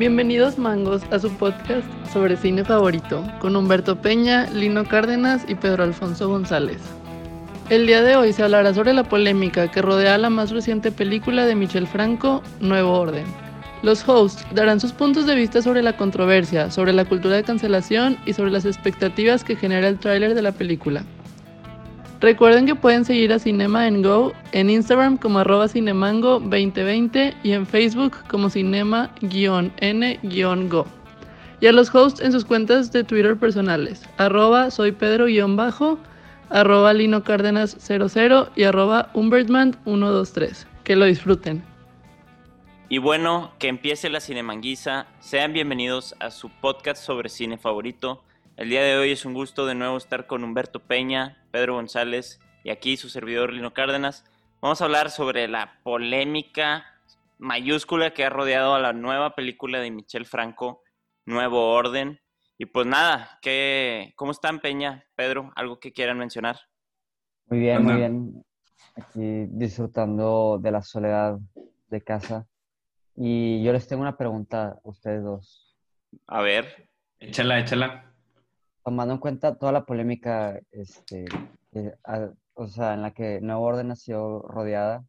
Bienvenidos mangos a su podcast sobre cine favorito con Humberto Peña, Lino Cárdenas y Pedro Alfonso González. El día de hoy se hablará sobre la polémica que rodea la más reciente película de Michel Franco, Nuevo Orden. Los hosts darán sus puntos de vista sobre la controversia, sobre la cultura de cancelación y sobre las expectativas que genera el tráiler de la película. Recuerden que pueden seguir a Cinema en Go en Instagram como arroba cinemango2020 y en Facebook como cinema-n-go. Y a los hosts en sus cuentas de Twitter personales, arroba soy Pedro-bajo, arroba Lino Cárdenas 00 y arroba Humbertman123. Que lo disfruten. Y bueno, que empiece la Cinemanguisa. Sean bienvenidos a su podcast sobre cine favorito. El día de hoy es un gusto de nuevo estar con Humberto Peña, Pedro González y aquí su servidor Lino Cárdenas. Vamos a hablar sobre la polémica mayúscula que ha rodeado a la nueva película de Michel Franco, Nuevo Orden. Y pues nada, ¿qué, ¿cómo están Peña, Pedro? ¿Algo que quieran mencionar? Muy bien, muy bien. Aquí disfrutando de la soledad de casa. Y yo les tengo una pregunta a ustedes dos. A ver. Échala, échala tomando en cuenta toda la polémica, este, eh, o sea, en la que Nuevo Orden sido rodeada,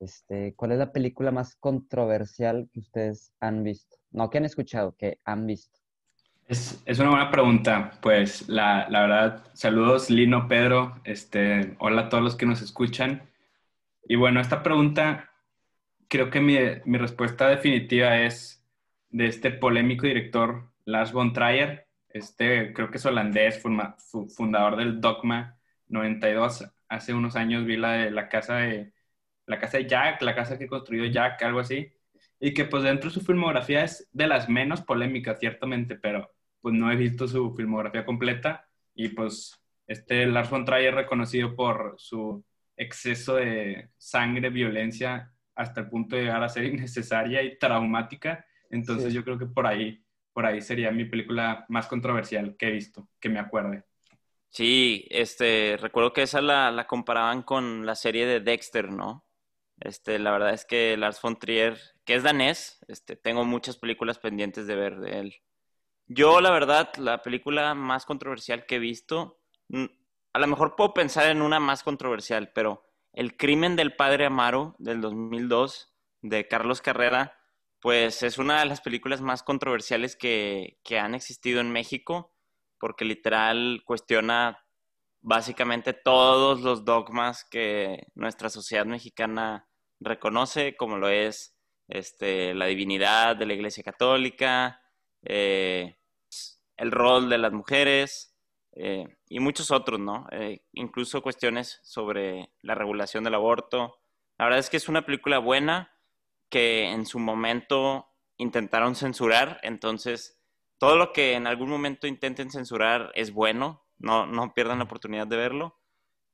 este, ¿cuál es la película más controversial que ustedes han visto? No que han escuchado, que han visto. Es, es una buena pregunta. Pues la, la, verdad, saludos Lino, Pedro, este, hola a todos los que nos escuchan. Y bueno, esta pregunta, creo que mi, mi respuesta definitiva es de este polémico director Lars von Trier, este, creo que es holandés, fundador del Dogma 92. Hace unos años vi la de la casa de, la casa de Jack, la casa que construyó Jack, algo así. Y que pues dentro de su filmografía es de las menos polémicas, ciertamente, pero pues no he visto su filmografía completa. Y pues este Lars von Trier reconocido por su exceso de sangre, violencia, hasta el punto de llegar a ser innecesaria y traumática. Entonces yo creo que por ahí por ahí sería mi película más controversial que he visto, que me acuerde. Sí, este, recuerdo que esa la, la comparaban con la serie de Dexter, ¿no? Este, la verdad es que Lars von Trier, que es danés, este, tengo muchas películas pendientes de ver de él. Yo, la verdad, la película más controversial que he visto, a lo mejor puedo pensar en una más controversial, pero El crimen del padre Amaro del 2002 de Carlos Carrera pues es una de las películas más controversiales que, han existido en México, porque literal cuestiona básicamente todos los dogmas que nuestra sociedad mexicana reconoce, como lo es este, la divinidad de la Iglesia Católica, eh, el rol de las mujeres eh, y muchos otros, ¿no? Eh, incluso cuestiones sobre la regulación del aborto. La verdad es que es una película buena, que en su momento intentaron censurar, entonces todo lo que en algún momento intenten censurar es bueno, no, no pierdan la oportunidad de verlo.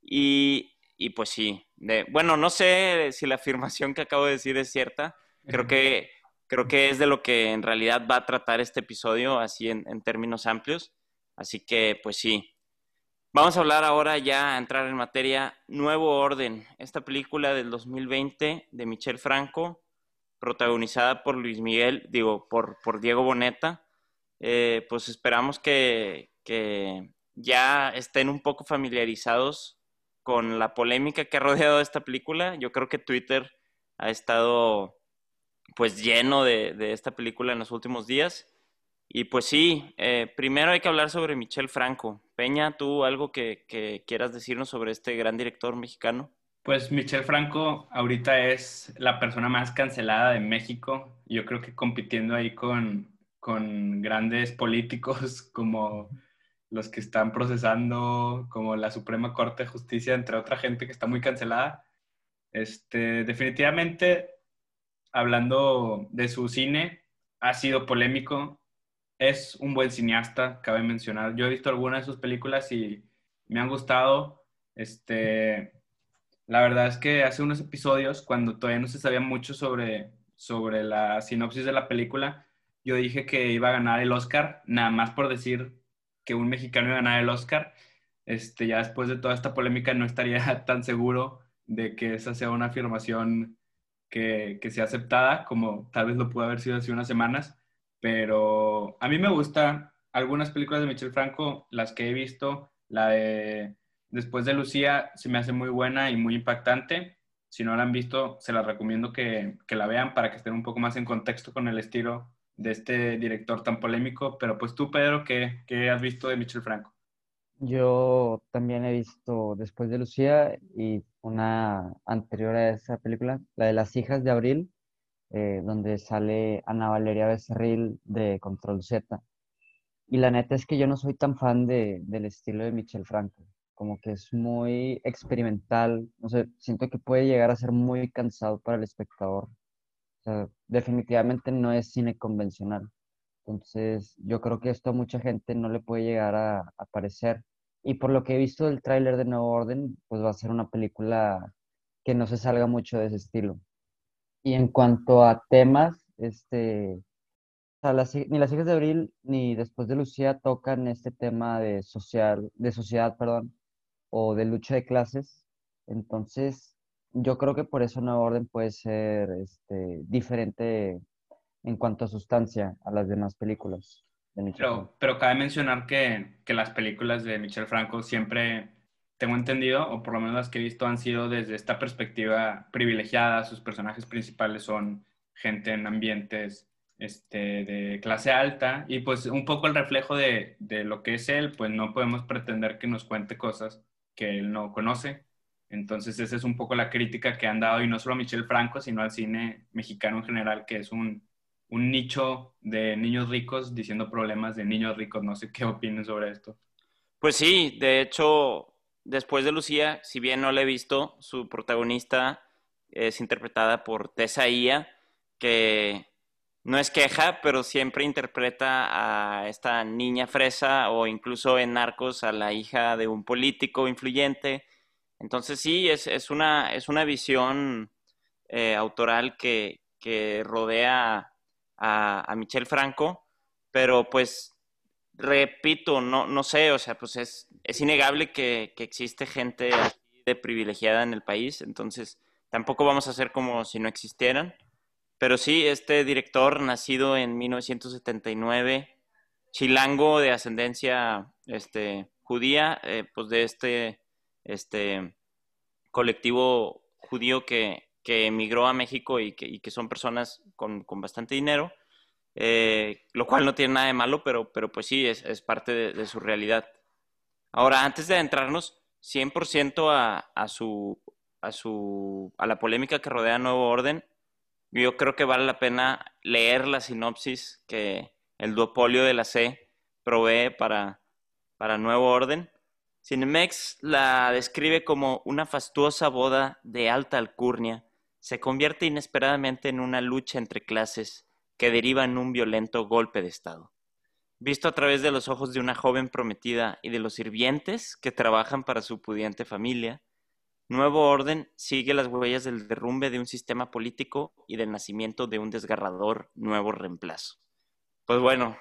Y, y pues sí, de, bueno, no sé si la afirmación que acabo de decir es cierta, creo que, creo que es de lo que en realidad va a tratar este episodio, así en, en términos amplios, así que pues sí. Vamos a hablar ahora ya, a entrar en materia, Nuevo Orden, esta película del 2020 de Michel Franco, protagonizada por Luis Miguel, digo, por, por Diego Boneta, eh, pues esperamos que, que, ya estén un poco familiarizados con la polémica que ha rodeado esta película. Yo creo que Twitter ha estado pues lleno de, de esta película en los últimos días. Y pues sí, eh, primero hay que hablar sobre Michel Franco. Peña, ¿tú algo que, que quieras decirnos sobre este gran director mexicano? Pues Michel Franco ahorita es la persona más cancelada de México. Yo creo que compitiendo ahí con, con grandes políticos como los que están procesando, como la Suprema Corte de Justicia, entre otra gente que está muy cancelada. Este, definitivamente, hablando de su cine, ha sido polémico. Es un buen cineasta, cabe mencionar. Yo he visto algunas de sus películas y me han gustado. Este, la verdad es que hace unos episodios, cuando todavía no se sabía mucho sobre, sobre la sinopsis de la película, yo dije que iba a ganar el Oscar, nada más por decir que un mexicano iba a ganar el Oscar. Este, ya después de toda esta polémica no estaría tan seguro de que esa sea una afirmación que, que sea aceptada, como tal vez lo pudo haber sido hace unas semanas, pero a mí me gusta algunas películas de Michel Franco, las que he visto, la de Después de Lucía se me hace muy buena y muy impactante. Si no la han visto, se la recomiendo que, que la vean para que estén un poco más en contexto con el estilo de este director tan polémico. Pero pues tú, Pedro, ¿qué, qué has visto de Michel Franco? Yo también he visto Después de Lucía y una anterior a esa película, la de Las hijas de Abril, eh, donde sale Ana Valeria Becerril de Control Z. Y la neta es que yo no soy tan fan de, del estilo de Michel Franco, como que es muy experimental, no sé, siento que puede llegar a ser muy cansado para el espectador. O sea, definitivamente no es cine convencional. Entonces, yo creo que esto a mucha gente no le puede llegar a, a parecer. Y por lo que he visto del tráiler de Nuevo Orden, pues va a ser una película que no se salga mucho de ese estilo. Y en cuanto a temas, este, ni las hijas de Abril ni después de Lucía tocan este tema de social, de sociedad, perdón, o de lucha de clases. Entonces, yo creo que por eso Nuevo Orden puede ser este, diferente en cuanto a sustancia a las demás películas. De Pero, Franco. pero cabe mencionar que, que las películas de Michel Franco siempre, tengo entendido, o por lo menos las que he visto, han sido desde esta perspectiva privilegiada. Sus personajes principales son gente en ambientes este, de clase alta y pues un poco el reflejo de, de lo que es él, pues no podemos pretender que nos cuente cosas que él no conoce. Entonces esa es un poco la crítica que han dado y no solo a Michel Franco, sino al cine mexicano en general, que es un, un nicho de niños ricos diciendo problemas de niños ricos. No sé qué opinen sobre esto. Pues sí, de hecho, después de Lucía, si bien no la he visto, su protagonista es interpretada por Tessa Ia, que no es queja, pero siempre interpreta a esta niña fresa o incluso en Narcos a la hija de un político influyente. Entonces sí, es, es una, es una visión eh, autoral que, que rodea a, a Michel Franco, pero pues repito, no, no sé, o sea, pues es, es innegable que, que existe gente así de privilegiada en el país, entonces tampoco vamos a hacer como si no existieran. Pero sí, este director, nacido en 1979, chilango de ascendencia este, judía, eh, pues de este, este colectivo judío que, que emigró a México y que, que son personas con, con bastante dinero, eh, lo cual no tiene nada de malo, pero, pero pues sí, es, es parte de, de, su realidad. Ahora, antes de adentrarnos 100% a, a, su, a, su, a la polémica que rodea Nuevo Orden, yo creo que vale la pena leer la sinopsis que el duopolio de la C provee para, para Nuevo Orden. Cinemex la describe como una fastuosa boda de alta alcurnia. Se convierte inesperadamente en una lucha entre clases que deriva en un violento golpe de Estado. Visto a través de los ojos de una joven prometida y de los sirvientes que trabajan para su pudiente familia, Nuevo Orden sigue las huellas del derrumbe de un sistema político y del nacimiento de un desgarrador nuevo reemplazo. Pues bueno,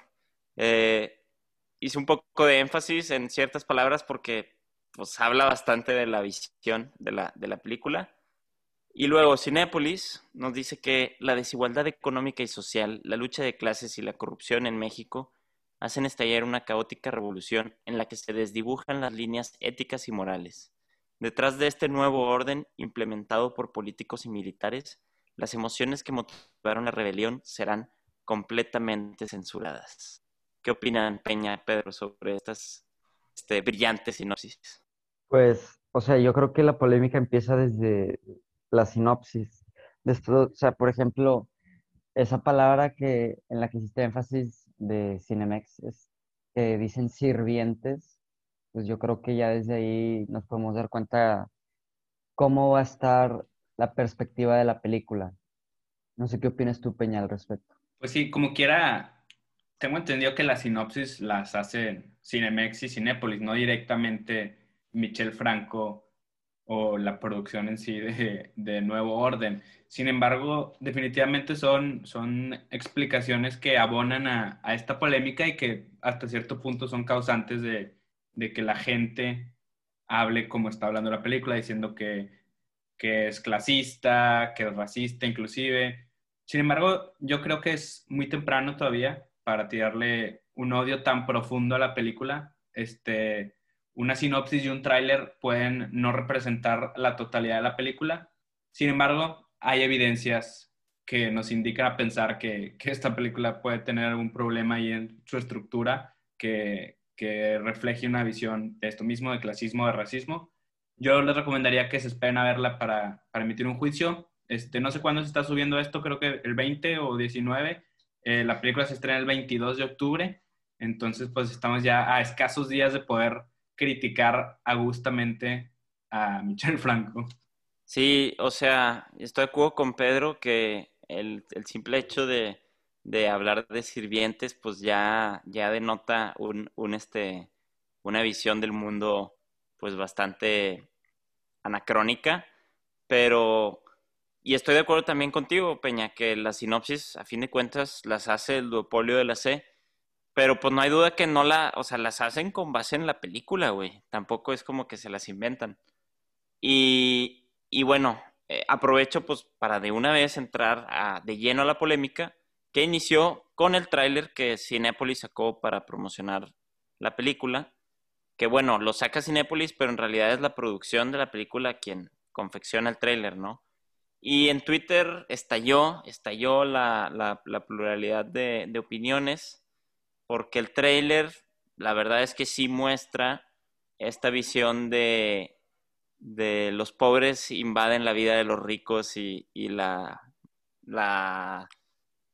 eh, hice un poco de énfasis en ciertas palabras porque pues, habla bastante de la visión de la, de la película. Y luego, Cinépolis nos dice que la desigualdad económica y social, la lucha de clases y la corrupción en México hacen estallar una caótica revolución en la que se desdibujan las líneas éticas y morales. Detrás de este nuevo orden implementado por políticos y militares, las emociones que motivaron la rebelión serán completamente censuradas. ¿Qué opinan Peña, Pedro, sobre estas este, brillantes sinopsis? Pues, o sea, yo creo que la polémica empieza desde la sinopsis. Después, o sea, por ejemplo, esa palabra que en la que hiciste énfasis de Cinemex es que dicen sirvientes, pues yo creo que ya desde ahí nos podemos dar cuenta cómo va a estar la perspectiva de la película. No sé qué opinas tú, Peña, al respecto. Pues sí, como quiera, tengo entendido que las sinopsis las hacen Cinemex y Cinépolis, no directamente Michel Franco o la producción en sí de, de, Nuevo Orden. Sin embargo, definitivamente son, son explicaciones que abonan a, a, esta polémica y que hasta cierto punto son causantes de, de que la gente hable como está hablando la película, diciendo que, que es clasista, que es racista inclusive. Sin embargo, yo creo que es muy temprano todavía para tirarle un odio tan profundo a la película. Este, una sinopsis y un tráiler pueden no representar la totalidad de la película. Sin embargo, hay evidencias que nos indican a pensar que, que esta película puede tener algún problema ahí en su estructura que, que refleje una visión de esto mismo, de clasismo, de racismo. Yo les recomendaría que se esperen a verla para, para emitir un juicio. Este, no sé cuándo se está subiendo esto, creo que el 20 o 19. Eh, la película se estrena el 22 de octubre, entonces pues estamos ya a escasos días de poder criticar agustamente a Michel Franco. Sí, o sea, estoy de acuerdo con Pedro que el, simple hecho de, hablar de sirvientes, pues ya, ya denota un, un, este, una visión del mundo, pues bastante anacrónica, pero, y estoy de acuerdo también contigo, Peña, que la sinopsis, a fin de cuentas, las hace el duopolio de la C, pero pues no hay duda que no la, o sea, las hacen con base en la película, güey. Tampoco es como que se las inventan. Y, y bueno, eh, aprovecho pues para de una vez entrar a, de lleno a la polémica que inició con el tráiler que Cinepolis sacó para promocionar la película. Que bueno, lo saca Cinepolis, pero en realidad es la producción de la película quien confecciona el tráiler, ¿no? Y en Twitter estalló, estalló la, la, pluralidad de, de opiniones porque el trailer, la verdad es que sí muestra esta visión de, de los pobres invaden la vida de los ricos y, la, la,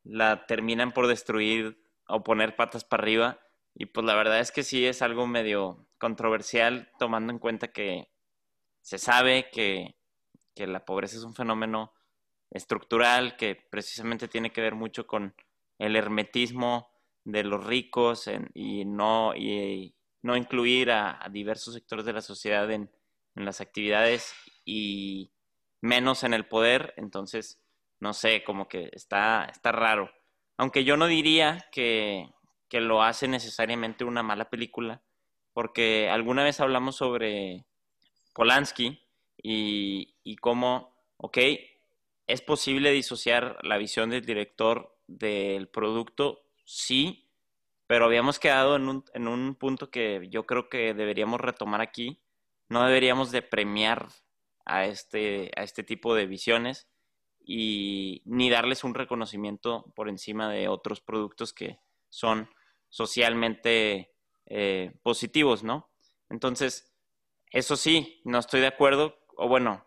la terminan por destruir o poner patas para arriba. Y pues la verdad es que sí es algo medio controversial tomando en cuenta que se sabe que, que la pobreza es un fenómeno estructural que precisamente tiene que ver mucho con el hermetismo de los ricos y, no, y no incluir a, diversos sectores de la sociedad en, las actividades y menos en el poder, entonces, no sé, como que está, está raro. Aunque yo no diría que, que lo hace necesariamente una mala película, porque alguna vez hablamos sobre Polanski y, y cómo, ok, es posible disociar la visión del director del producto sí, pero habíamos quedado en un, en un punto que yo creo que deberíamos retomar aquí. No deberíamos de premiar a este, a este tipo de visiones y ni darles un reconocimiento por encima de otros productos que son socialmente eh, positivos, ¿no? Entonces, eso sí, no estoy de acuerdo, o bueno,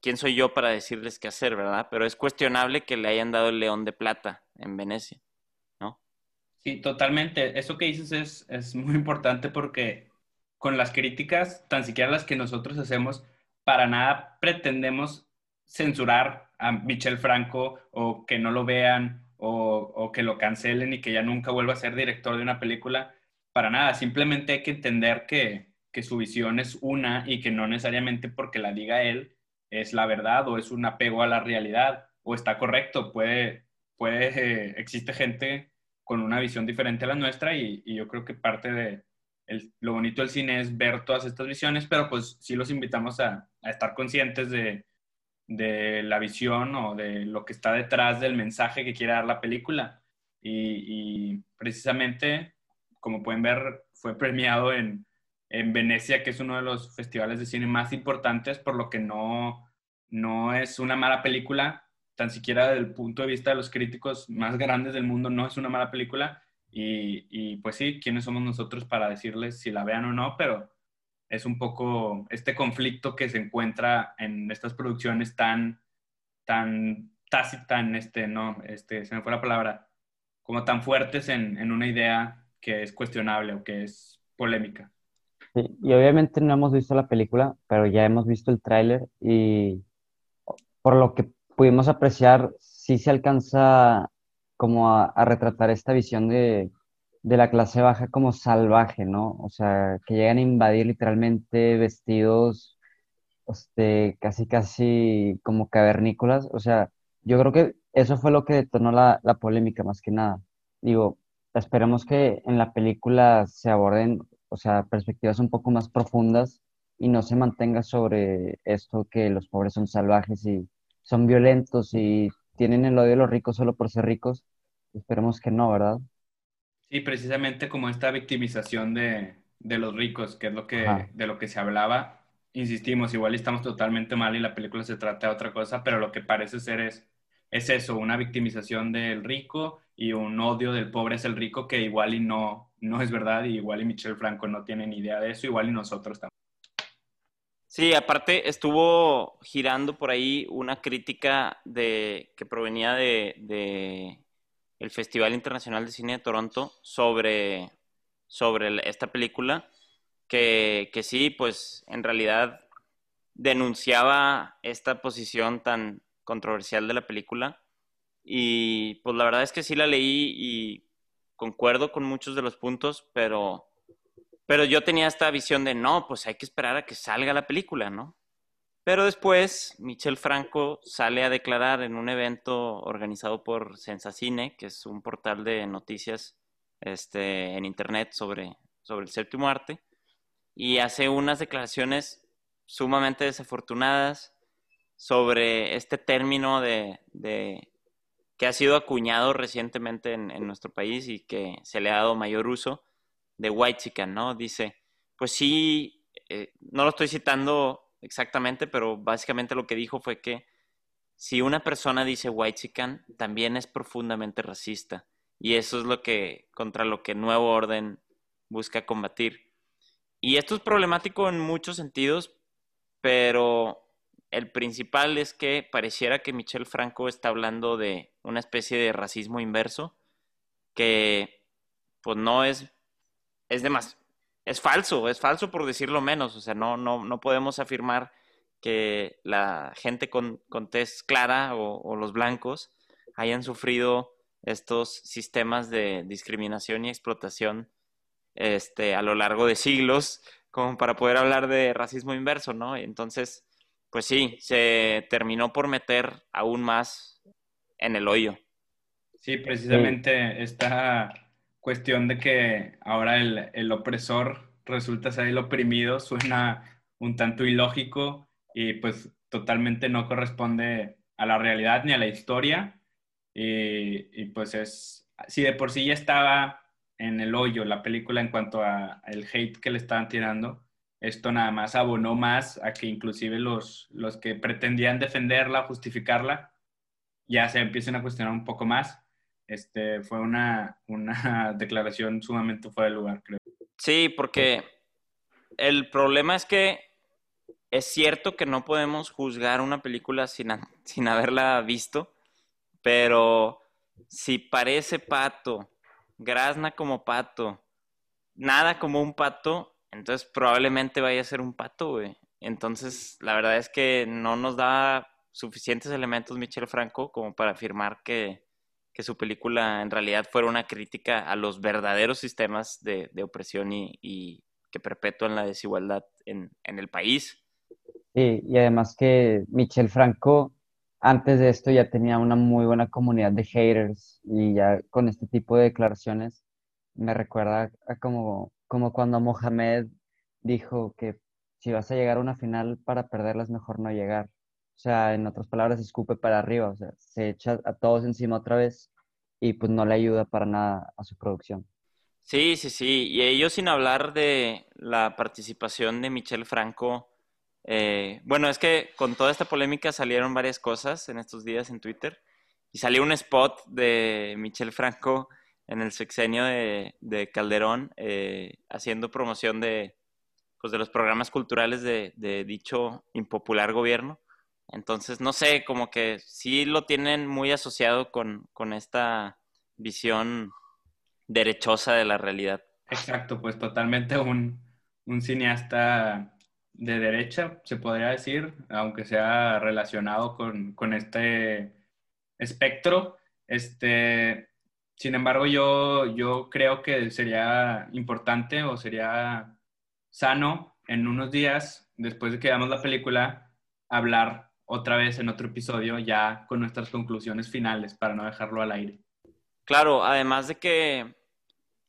¿quién soy yo para decirles qué hacer, verdad? Pero es cuestionable que le hayan dado el león de plata en Venecia. Sí, totalmente. Eso que dices es, es muy importante porque con las críticas, tan siquiera las que nosotros hacemos, para nada pretendemos censurar a Michel Franco o que no lo vean o, que lo cancelen y que ya nunca vuelva a ser director de una película. Para nada, simplemente hay que entender que, que su visión es una y que no necesariamente porque la diga él es la verdad o es un apego a la realidad o está correcto. Puede, puede, eh, existe gente con una visión diferente a la nuestra y, yo creo que parte de lo bonito del cine es ver todas estas visiones, pero pues sí los invitamos a, estar conscientes de, la visión o de lo que está detrás del mensaje que quiere dar la película. Y, precisamente, como pueden ver, fue premiado en, en, Venecia, que es uno de los festivales de cine más importantes, por lo que no, no es una mala película, tan siquiera desde el punto de vista de los críticos más grandes del mundo, no es una mala película. Y, pues sí, ¿quiénes somos nosotros para decirles si la vean o no? Pero es un poco este conflicto que se encuentra en estas producciones tan, tan tan, este, no, este, se me fue la palabra, como tan fuertes en, en una idea que es cuestionable o que es polémica. y obviamente no hemos visto la película, pero ya hemos visto el tráiler y por lo que pudimos apreciar, sí se alcanza como a, retratar esta visión de, la clase baja como salvaje, ¿no? O sea, que llegan a invadir literalmente vestidos este, casi, casi como cavernícolas. O sea, yo creo que eso fue lo que detonó la, la polémica más que nada. Digo, esperemos que en la película se aborden, o sea, perspectivas un poco más profundas y no se mantenga sobre esto que los pobres son salvajes y son violentos y tienen el odio de los ricos solo por ser ricos. Esperemos que no, ¿verdad? Sí, precisamente como esta victimización de, de los ricos, que es lo que, Ajá. de lo que se hablaba. Insistimos, igual estamos totalmente mal y la película se trata de otra cosa, pero lo que parece ser es, es eso, una victimización del rico y un odio del pobre es el rico que igual y no, no es verdad y igual y Michel Franco no tiene ni idea de eso, igual y nosotros tampoco. Sí, aparte estuvo girando por ahí una crítica de, que provenía de, de el Festival Internacional de Cine de Toronto sobre, sobre esta película, que, que sí, pues en realidad denunciaba esta posición tan controversial de la película. Y pues la verdad es que sí la leí y concuerdo con muchos de los puntos, pero pero yo tenía esta visión de no, pues hay que esperar a que salga la película, ¿no? Pero después, Michel Franco sale a declarar en un evento organizado por Sensacine, que es un portal de noticias este, en internet sobre, sobre el séptimo arte, y hace unas declaraciones sumamente desafortunadas sobre este término de, de- que ha sido acuñado recientemente en, nuestro país y que se le ha dado mayor uso de white chicken, ¿no? Dice, pues sí, eh, no lo estoy citando exactamente, pero básicamente lo que dijo fue que si una persona dice white chicken, también es profundamente racista. Y eso es lo que, contra lo que Nuevo Orden busca combatir. Y esto es problemático en muchos sentidos, pero el principal es que pareciera que Michel Franco está hablando de una especie de racismo inverso, que pues no es es demas es falso, es falso por decirlo menos, o sea, no, no, no podemos afirmar que la gente con, con clara o, o los blancos hayan sufrido estos sistemas de discriminación y explotación este, a lo largo de siglos, como para poder hablar de racismo inverso, ¿no? Entonces, pues sí, se terminó por meter aún más en el hoyo. Sí, precisamente esta cuestión de que ahora el, el opresor resulta ser el oprimido suena un tanto ilógico y pues totalmente no corresponde a la realidad ni a la historia. Y, y pues es, si de por sí ya estaba en el hoyo la película en cuanto a el hate que le estaban tirando, esto nada más abonó más a que inclusive los, los que pretendían defenderla, justificarla, ya se empiecen a cuestionar un poco más. Este, fue una, una declaración sumamente fuera de lugar, creo. Sí, porque el problema es que es cierto que no podemos juzgar una película sin, sin haberla visto, pero si parece pato, grazna como pato, nada como un pato, entonces probablemente vaya a ser un pato, güey. Entonces, la verdad es que no nos da suficientes elementos Michel Franco como para afirmar que, que su película en realidad fuera una crítica a los verdaderos sistemas de, de opresión y, y que perpetúan la desigualdad en, en el país. Sí, y además que Michel Franco antes de esto ya tenía una muy buena comunidad de haters y ya con este tipo de declaraciones me recuerda a como, como cuando Mohamed dijo que si vas a llegar a una final para perderla es mejor no llegar. Sea, en otras palabras, escupe para arriba, o sea, se echa a todos encima otra vez y pues no le ayuda para nada a su producción. Sí, sí, sí. Y ello sin hablar de la participación de Michel Franco. Eh, bueno, es que con toda esta polémica salieron varias cosas en estos días en Twitter. Y salió un spot de Michel Franco en el sexenio de, de Calderón eh, haciendo promoción de, pues, de los programas culturales de, de dicho impopular gobierno. Entonces, no sé, como que sí lo tienen muy asociado con, con esta visión derechosa de la realidad. Exacto, pues totalmente un, un cineasta de derecha, se podría decir, aunque sea relacionado con, con este espectro. Este, sin embargo, yo, yo creo que sería importante o sería sano en unos días, después de que veamos la película, hablar otra vez en otro episodio ya con nuestras conclusiones finales para no dejarlo al aire. Claro, además de que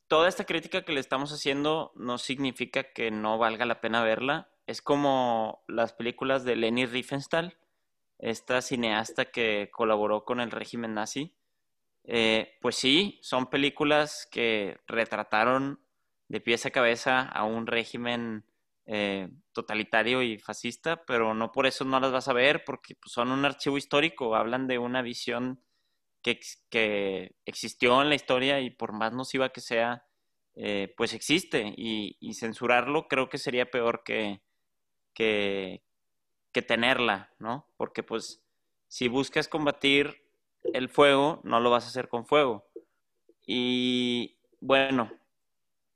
toda esta crítica que le estamos haciendo no significa que no valga la pena verla. Es como las películas de Leni Riefenstahl, esta cineasta que colaboró con el régimen nazi. Eh, pues sí, son películas que retrataron de pies a cabeza a un régimen eh, totalitario y fascista, pero no por eso no las vas a ver, porque pues, son un archivo histórico, hablan de una visión que, que, existió en la historia y por más nociva que sea, eh, pues existe. Y, censurarlo creo que sería peor que, que, que tenerla, ¿no? Porque pues si buscas combatir el fuego, no lo vas a hacer con fuego. Y bueno,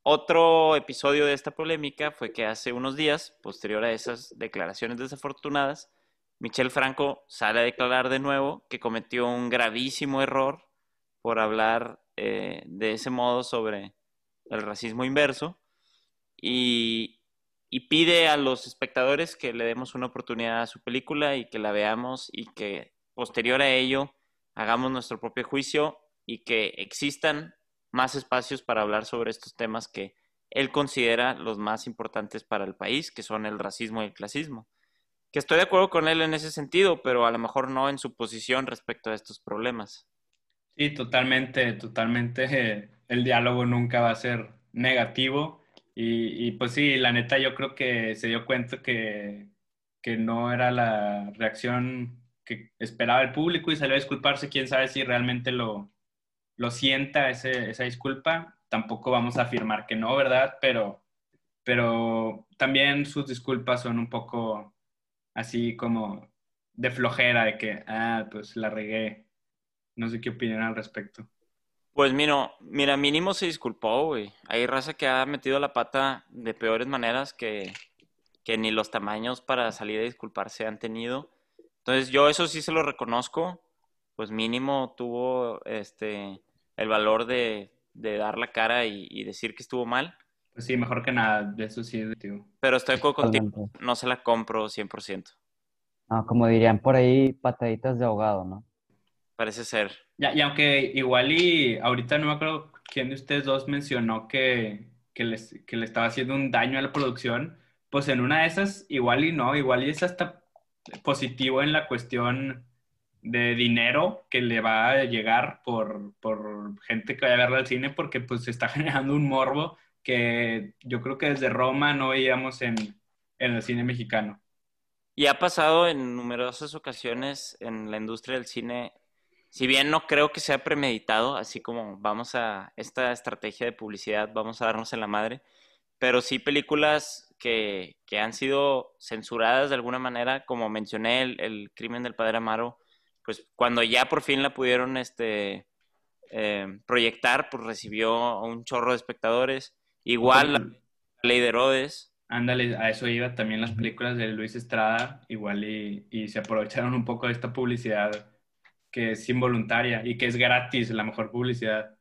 otro episodio de esta polémica fue que hace unos días, posterior a esas declaraciones desafortunadas, Michel Franco sale a declarar de nuevo que cometió un gravísimo error por hablar eh, de ese modo sobre el racismo inverso y, y pide a los espectadores que le demos una oportunidad a su película y que la veamos y que posterior a ello hagamos nuestro propio juicio y que existan más espacios para hablar sobre estos temas que él considera los más importantes para el país, que son el racismo y el clasismo. Que estoy de acuerdo con él en ese sentido, pero a lo mejor no en su posición respecto a estos problemas. Sí, totalmente, totalmente. El diálogo nunca va a ser negativo. Y, pues sí, la neta yo creo que se dio cuenta que, que no era la reacción que esperaba el público y salió a disculparse. Quién sabe si realmente lo, lo sienta esa disculpa. Tampoco vamos a afirmar que no, ¿verdad? Pero, pero también sus disculpas son un poco así como de flojera, de que, ah, pues la regué. No sé qué opinan al respecto. Pues mira, mira, mínimo se disculpó, güey. Hay raza que ha metido la pata de peores maneras que, que ni los tamaños para salir a disculparse han tenido. Entonces yo eso sí se lo reconozco, pues mínimo tuvo este el valor de, dar la cara y, decir que estuvo mal. Pues sí, mejor que nada, de eso sí. Tío. Pero estoy contigo, no se la compro 100%. No, como dirían por ahí, pataditas de ahogado, ¿no? Parece ser. Ya, y aunque igual y ahorita no me acuerdo quién de ustedes dos mencionó que, que, les, que le estaba haciendo un daño a la producción, pues en una de esas igual y no, igual y es hasta positivo en la cuestión de dinero que le va a llegar por, por gente que vaya a verla al cine porque pues se está generando un morbo que yo creo que desde Roma no veíamos en, en el cine mexicano. Y ha pasado en numerosas ocasiones en la industria del cine, si bien no creo que sea premeditado, así como vamos a esta estrategia de publicidad, vamos a darnos en la madre, pero sí películas que, que han sido censuradas de alguna manera, como mencioné, el, el crimen del padre Amaro, pues cuando ya por fin la pudieron este, eh, proyectar, pues recibió un chorro de espectadores. Igual la Ley de Herodes. Ándale, a eso iba también las películas de Luis Estrada, igual y, y, se aprovecharon un poco de esta publicidad que es involuntaria y que es gratis, la mejor publicidad.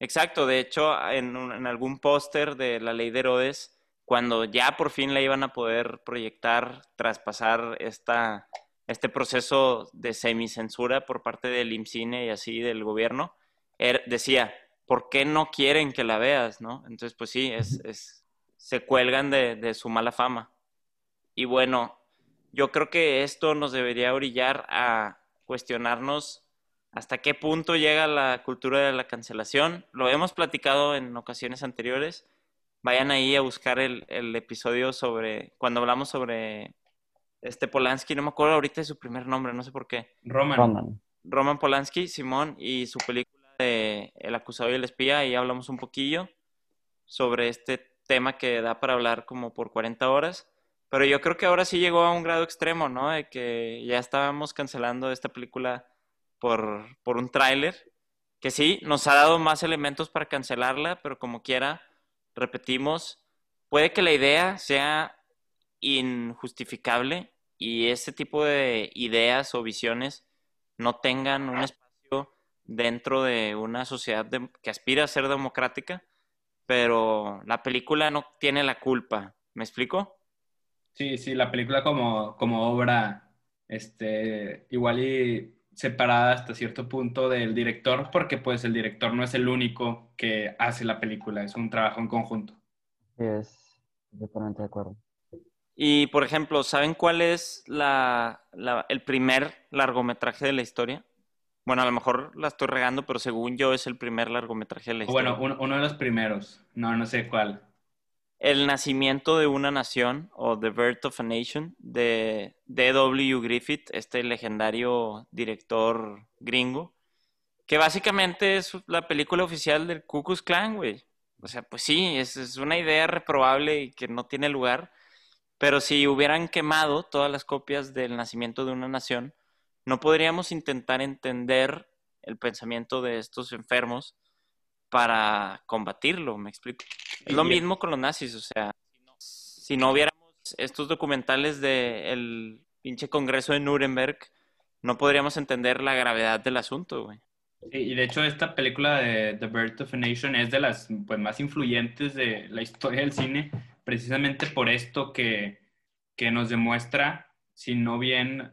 Exacto, de hecho, en, en algún póster de la Ley de Herodes, cuando ya por fin la iban a poder proyectar, traspasar esta este proceso de semicensura por parte del IMCINE y así del gobierno, er, decía, ¿por qué no quieren que la veas? ¿no? Entonces, pues sí, es, es se cuelgan de, de, su mala fama. Y bueno, yo creo que esto nos debería orillar a cuestionarnos hasta qué punto llega la cultura de la cancelación. Lo hemos platicado en ocasiones anteriores. Vayan ahí a buscar el, el episodio sobre, cuando hablamos sobre este Polanski, no me acuerdo ahorita de su primer nombre, no sé por qué. Roman. Roman. Polanski, Simón, y su película de El acusado y el espía, ahí hablamos un poquillo sobre este tema que da para hablar como por 40 horas. Pero yo creo que ahora sí llegó a un grado extremo, ¿no? De que ya estábamos cancelando esta película por, por un tráiler, que sí, nos ha dado más elementos para cancelarla, pero como quiera, repetimos, puede que la idea sea injustificable y ese tipo de ideas o visiones no tengan un espacio dentro de una sociedad que aspira a ser democrática, pero la película no tiene la culpa. ¿Me explico? Sí, sí, la película como, como obra, este, igual y separada hasta cierto punto del director, porque pues el director no es el único que hace la película, es un trabajo en conjunto. Sí, es totalmente de acuerdo. Y, por ejemplo, ¿saben cuál es la, el primer largometraje de la historia? Bueno, a lo mejor la estoy regando, pero según yo es el primer largometraje de la historia. Bueno, uno, de los primeros. No, no sé cuál. El nacimiento de una nación o The Birth of a Nation de D.W. Griffith, este legendario director gringo, que básicamente es la película oficial del Ku Klux Klan, güey. O sea, pues sí, es, es una idea reprobable y que no tiene lugar, pero si hubieran quemado todas las copias del nacimiento de una nación, no podríamos intentar entender el pensamiento de estos enfermos para combatirlo, me explico. Es lo mismo con los nazis, o sea, si no viéramos estos documentales del pinche Congreso de Nuremberg, no podríamos entender la gravedad del asunto, güey. y de hecho esta película de The Birth of a Nation es de las pues, más influyentes de la historia del cine, precisamente por esto que, que nos demuestra, si no bien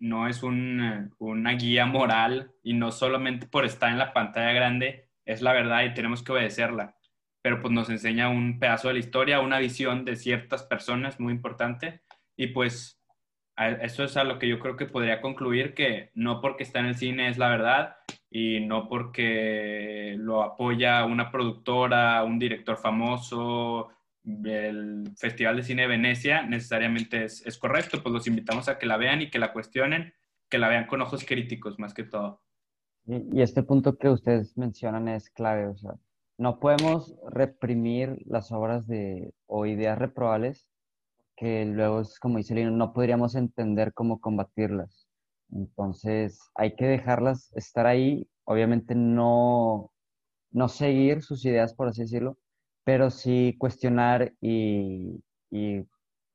no es una guía moral y no solamente por estar en la pantalla grande, es la verdad y tenemos que obedecerla. Pero pues nos enseña un pedazo de la historia, una visión de ciertas personas muy importante y pues eso es a lo que yo creo que podría concluir que no porque está en el cine es la verdad y no porque lo apoya una productora, un director famoso, el Festival de Cine de Venecia necesariamente es, correcto, pues los invitamos a que la vean y que la cuestionen, que la vean con ojos críticos más que todo. Y, este punto que ustedes mencionan es clave, o sea, no podemos reprimir las obras de, o ideas reprobables que luego es como dice Lino, no podríamos entender cómo combatirlas. Entonces hay que dejarlas estar ahí, obviamente no, no seguir sus ideas, por así decirlo, pero sí cuestionar y,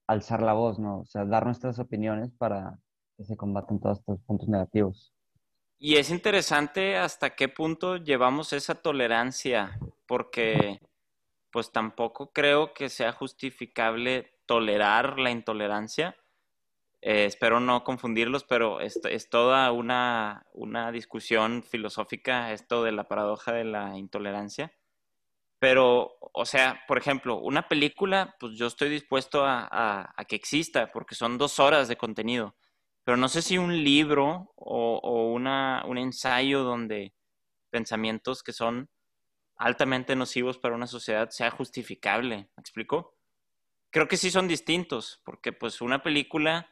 alzar la voz, ¿no? O sea, dar nuestras opiniones para que se combaten todos estos puntos negativos. Y es interesante hasta qué punto llevamos esa tolerancia, porque pues tampoco creo que sea justificable tolerar la intolerancia. Eh, espero no confundirlos, pero es, es toda una, una discusión filosófica esto de la paradoja de la intolerancia. Pero, o sea, por ejemplo, una película, pues yo estoy dispuesto a, que exista porque son dos horas de contenido. Pero no sé si un libro o, una, un ensayo donde pensamientos que son altamente nocivos para una sociedad sea justificable. ¿Me explico? Creo que sí son distintos, porque pues una película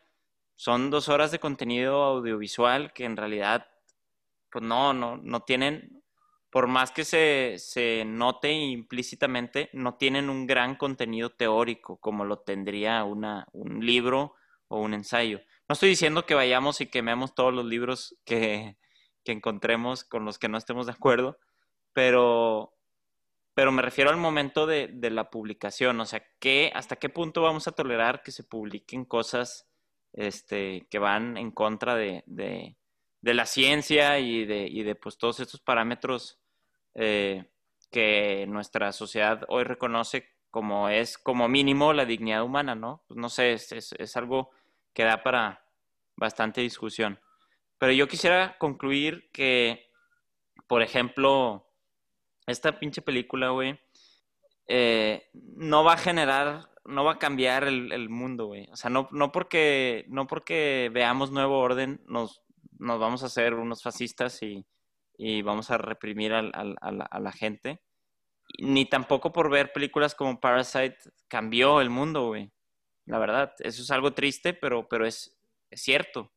son dos horas de contenido audiovisual que en realidad, pues no, no, no tienen por más que se, note implícitamente, no tienen un gran contenido teórico como lo tendría una, un libro o un ensayo. No estoy diciendo que vayamos y quememos todos los libros que, encontremos con los que no estemos de acuerdo, pero, pero me refiero al momento de, la publicación, o sea, ¿qué, ¿hasta qué punto vamos a tolerar que se publiquen cosas este, que van en contra de, de la ciencia y de, y de pues, todos estos parámetros eh, que nuestra sociedad hoy reconoce como es como mínimo la dignidad humana, ¿no? Pues no sé, es, es, algo que da para bastante discusión. Pero yo quisiera concluir que, por ejemplo, esta pinche película, güey, eh, no va a generar, no va a cambiar el, el mundo, güey. O sea, no, no, porque, no porque veamos nuevo orden nos, nos vamos a hacer unos fascistas y, vamos a reprimir a, la, gente. Ni tampoco por ver películas como Parasite cambió el mundo, güey. La verdad, eso es algo triste, pero, pero es, cierto.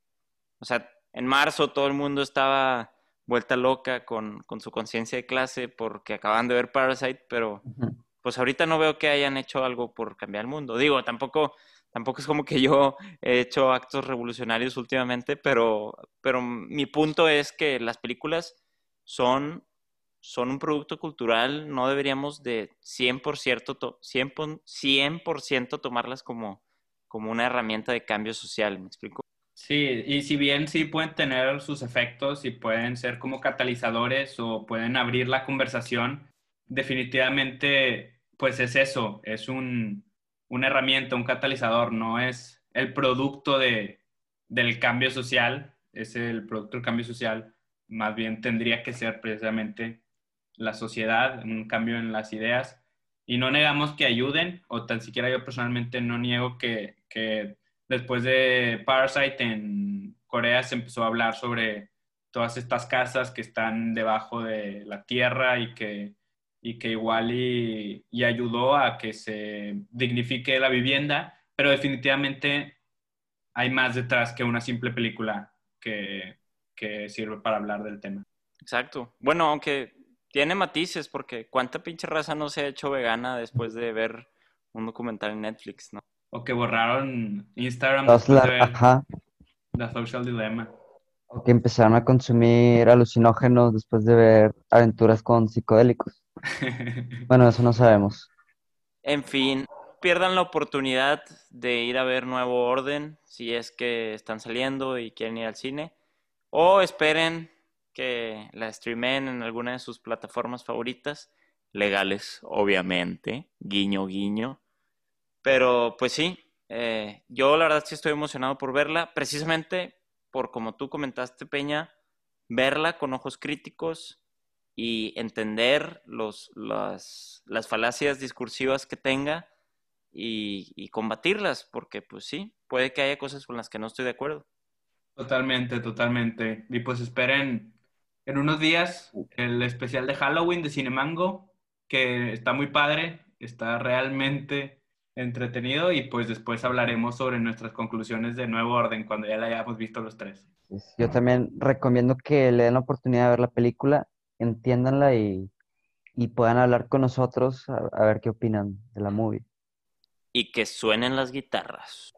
O sea, en marzo todo el mundo estaba vuelta loca con, con su conciencia de clase porque acaban de ver Parasite, pero pues ahorita no veo que hayan hecho algo por cambiar el mundo. Digo, tampoco tampoco es como que yo he hecho actos revolucionarios últimamente, pero, pero mi punto es que las películas son, son un producto cultural, no deberíamos de 100%, 100, tomarlas como, como una herramienta de cambio social, ¿me explico? Sí, y si bien sí pueden tener sus efectos y pueden ser como catalizadores o pueden abrir la conversación, definitivamente, pues es eso, es un, una herramienta, un catalizador, no es el producto de, del cambio social, es el producto del cambio social, más bien tendría que ser precisamente la sociedad, un cambio en las ideas. Y no negamos que ayuden, o tan siquiera yo personalmente no niego que, que después de Parasite en Corea se empezó a hablar sobre todas estas casas que están debajo de la tierra y que, y que igual y, y ayudó a que se dignifique la vivienda, pero definitivamente hay más detrás que una simple película que, que sirve para hablar del tema. Exacto. Bueno, aunque tiene matices, porque cuánta pinche raza no se ha hecho vegana después de ver un documental en Netflix, ¿no? O que borraron Instagram después la- de ver ajá. The Social Dilemma. O que empezaron a consumir alucinógenos después de ver aventuras con psicodélicos. Bueno, eso no sabemos. En fin, pierdan la oportunidad de ir a ver Nuevo Orden si es que están saliendo y quieren ir al cine. O esperen que la streamen en alguna de sus plataformas favoritas, legales, obviamente, guiño, guiño. Pero pues sí, eh, yo la verdad sí estoy emocionado por verla, precisamente por como tú comentaste, Peña, verla con ojos críticos y entender los, las, las falacias discursivas que tenga y, combatirlas, porque pues sí, puede que haya cosas con las que no estoy de acuerdo. Totalmente, totalmente. Y pues esperen en unos días el especial de Halloween de Cinemango, que está muy padre, está realmente entretenido y pues después hablaremos sobre nuestras conclusiones de Nuevo Orden cuando ya la hayamos visto los tres. Yo también recomiendo que le den la oportunidad de ver la película, entiéndanla y, y puedan hablar con nosotros a, a ver qué opinan de la movie. Y que suenen las guitarras.